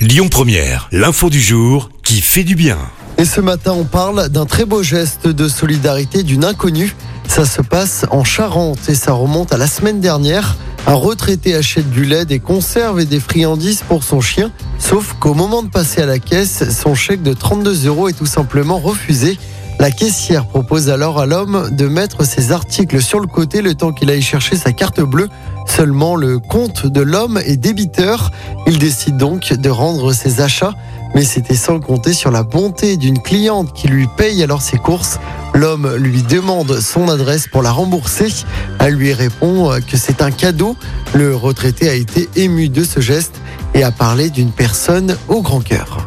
Lyon Première, l'info du jour qui fait du bien. Et ce matin, on parle d'un très beau geste de solidarité d'une inconnue. Ça se passe en Charente et ça remonte à la semaine dernière. Un retraité achète du lait, des conserves et des friandises pour son chien. Sauf qu'au moment de passer à la caisse, son chèque de 32 euros est tout simplement refusé. La caissière propose alors à l'homme de mettre ses articles sur le côté le temps qu'il aille chercher sa carte bleue. Seulement le compte de l'homme est débiteur. Il décide donc de rendre ses achats. Mais c'était sans compter sur la bonté d'une cliente qui lui paye alors ses courses. L'homme lui demande son adresse pour la rembourser. Elle lui répond que c'est un cadeau. Le retraité a été ému de ce geste et a parlé d'une personne au grand cœur.